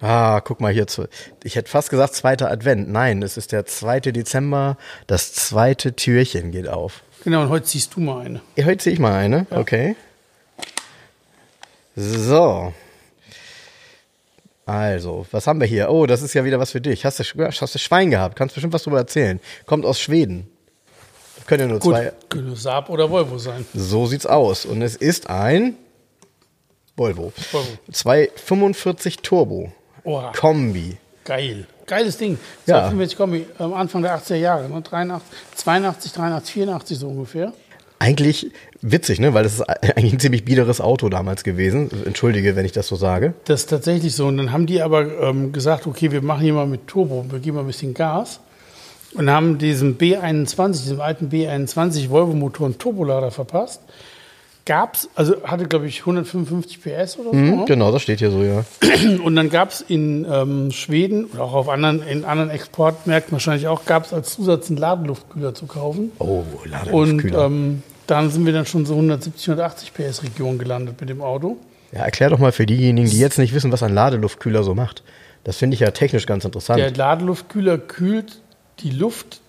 Ah, guck mal hier zu. Ich hätte fast gesagt zweiter Advent. Nein, es ist der 2. Dezember. Das zweite Türchen geht auf. Genau, und heute ziehst du mal eine. Ja, heute ziehe ich mal eine. Okay. So. Also, was haben wir hier? Oh, das ist ja wieder was für dich. Hast du, hast du Schwein gehabt? Kannst bestimmt was drüber erzählen. Kommt aus Schweden. Können ja nur Gut, zwei. könnte Saab oder Volvo sein. So sieht's aus. Und es ist ein Volvo. Volvo. 245 Turbo. Oha, Kombi. geil. Geiles Ding. Ja. 245 Kombi, am Anfang der 80er Jahre. Ne? 83, 82, 83, 84 so ungefähr. Eigentlich witzig, ne? Weil das ist eigentlich ein ziemlich biederes Auto damals gewesen. Entschuldige, wenn ich das so sage. Das ist tatsächlich so. Und dann haben die aber ähm, gesagt, okay, wir machen hier mal mit Turbo, wir geben mal ein bisschen Gas. Und haben diesem B21, diesem alten B21 Volvo-Motor einen Turbolader verpasst. Gab's, also hatte, glaube ich, 155 PS oder so. Hm, ne? genau, das steht hier so, ja. Und dann gab es in ähm, Schweden oder auch auf anderen, in anderen Exportmärkten wahrscheinlich auch, gab es als Zusatz einen Ladeluftkühler zu kaufen. Oh, Und Ladeluftkühler. ähm, dann sind wir dann schon so 170, 180 PS Region gelandet mit dem Auto. ja, erklär doch mal für diejenigen, die jetzt nicht wissen, was ein Ladeluftkühler so macht. Das finde ich ja technisch ganz interessant. Der Ladeluftkühler kühlt die Luft,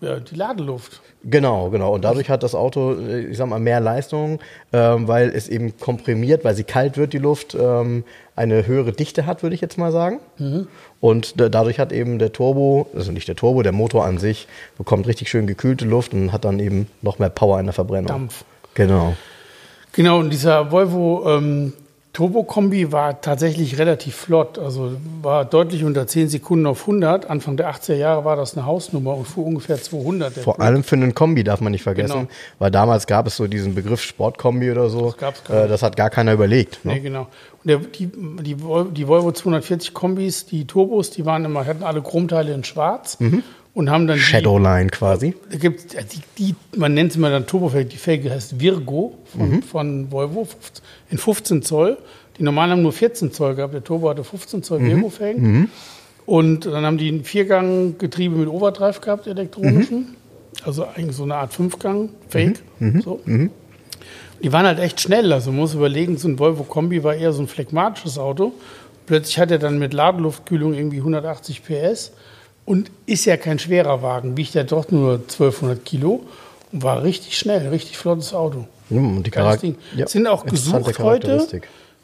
ja, die Ladeluft. Genau, genau. Und dadurch hat das Auto, äh, ich sag mal, mehr Leistung, ähm, weil es eben komprimiert, weil sie kalt wird, die Luft, ähm, eine höhere Dichte hat, würde ich jetzt mal sagen. Und da- dadurch hat eben der Turbo, also nicht der Turbo, der Motor an sich, bekommt richtig schön gekühlte Luft und hat dann eben noch mehr Power in der Verbrennung. Dampf. Genau. Genau, und dieser Volvo ähm, Turbo-Kombi war tatsächlich relativ flott. Also war deutlich unter 10 Sekunden auf 100. Anfang der 80er Jahre war das eine Hausnummer und fuhr ungefähr 200. der Vor allem für einen Kombi darf man nicht vergessen, Genau. weil damals gab es so diesen Begriff Sportkombi oder so. Das gab's gar äh, das hat gar keiner überlegt. Ne? Nee, genau. Und der, die, die, die Volvo 240 Kombis, die Turbos, die waren immer, hatten alle Chromteile in schwarz und haben dann Shadowline quasi. Da gibt's, die, die, man nennt sie mal dann Turbofelge, die Felge heißt Virgo von, von Volvo 15 in 15 Zoll. Die normalen haben nur 14 Zoll gehabt, der Turbo hatte 15 Zoll Virgo-Felgen. Und dann haben die ein Viergang-Getriebe mit Overdrive gehabt, elektronischen. Also eigentlich so eine Art Fünfgang, Fake. So. Die waren halt echt schnell. Also man muss überlegen, so ein Volvo Kombi war eher so ein phlegmatisches Auto. Plötzlich hat er dann mit Ladeluftkühlung irgendwie 180 PS und ist ja kein schwerer Wagen, wiegt ja doch nur 1200 Kilo und war richtig schnell, richtig flottes Auto. Hm, Und die Geiles Ding. Ja, Sind auch gesucht heute.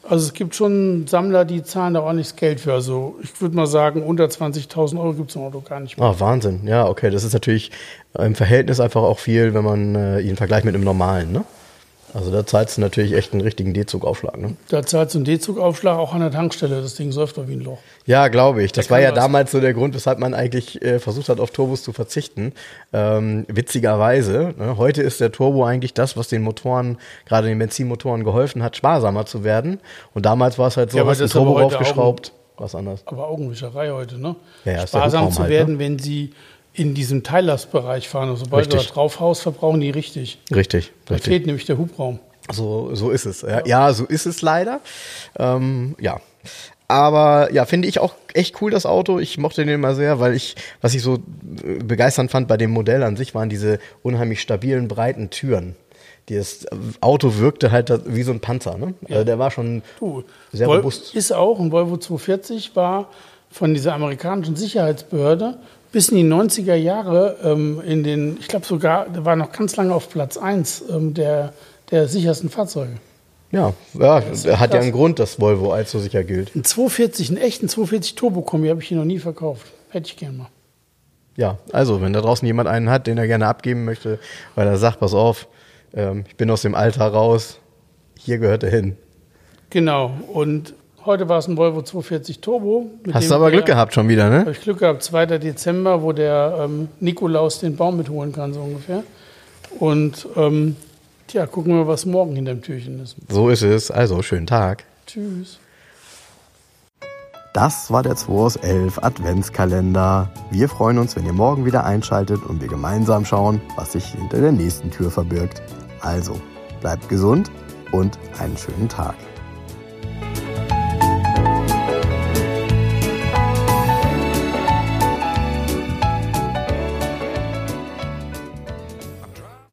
Also es gibt schon Sammler, die zahlen da ordentliches Geld für. Also ich würde mal sagen, unter 20.000 Euro gibt es ein Auto gar nicht mehr. Ah, Wahnsinn. Ja, okay. Das ist natürlich im Verhältnis einfach auch viel, wenn man äh, ihn vergleicht mit einem normalen, ne? Also da zahlst du natürlich echt einen richtigen D-Zugaufschlag, ne? Da zahlt so ein D-Zugaufschlag auch an der Tankstelle. Das Ding säuft doch wie ein Loch. Ja, glaube ich. Das kann war ja was. damals so der Grund, weshalb man eigentlich äh, versucht hat, auf Turbos zu verzichten. Ähm, witzigerweise, ne? heute ist der Turbo eigentlich das, was den Motoren, gerade den Benzinmotoren geholfen hat, sparsamer zu werden. Und damals war es halt so, Ja, hast ein das Turbo raufgeschraubt, was anderes. Aber Augenwischerei heute, ne? Ja, ja, der Sparsam zu halt, werden, wenn sie in diesem Teillastbereich fahren. Also sobald Richtig. du da drauf haust, verbrauchen die richtig. Richtig, Da richtig. fehlt nämlich der Hubraum. So, so ist es. Ja, ja so ist es leider. Ähm, ja. Aber ja, finde ich auch echt cool, das Auto. Ich mochte den immer sehr, weil ich, was ich so äh, begeisternd fand bei dem Modell an sich, waren diese unheimlich stabilen, breiten Türen. Das Auto wirkte halt wie so ein Panzer. Ne? Also der war schon Du, sehr Vol- robust. Ist auch, ein Volvo 240 war von dieser amerikanischen Sicherheitsbehörde bis in die 90er Jahre ähm, in den, ich glaube sogar, der war noch ganz lange auf Platz 1 ähm, der, der sichersten Fahrzeuge. Ja, ja hat ja einen Grund, dass Volvo als so sicher gilt. Ein 240, einen echten 240 Turbo-Kombi habe ich hier noch nie verkauft. Hätte ich gerne mal. Ja, also wenn da draußen jemand einen hat, den er gerne abgeben möchte, weil er sagt, pass auf, ähm, ich bin aus dem Alter raus, hier gehört er hin. Genau. Und heute war es ein Volvo 240 Turbo. mit Hast dem du aber der- Glück gehabt schon wieder, ne? Habe ich Glück gehabt, 2. Dezember, wo der ähm, Nikolaus den Baum mitholen kann, so ungefähr. Und ähm, tja, gucken wir, was morgen hinterm Türchen ist. So ist es. Also, schönen Tag. Tschüss. Das war der 2 aus 11 Adventskalender. Wir freuen uns, wenn ihr morgen wieder einschaltet und wir gemeinsam schauen, was sich hinter der nächsten Tür verbirgt. Also, bleibt gesund und einen schönen Tag.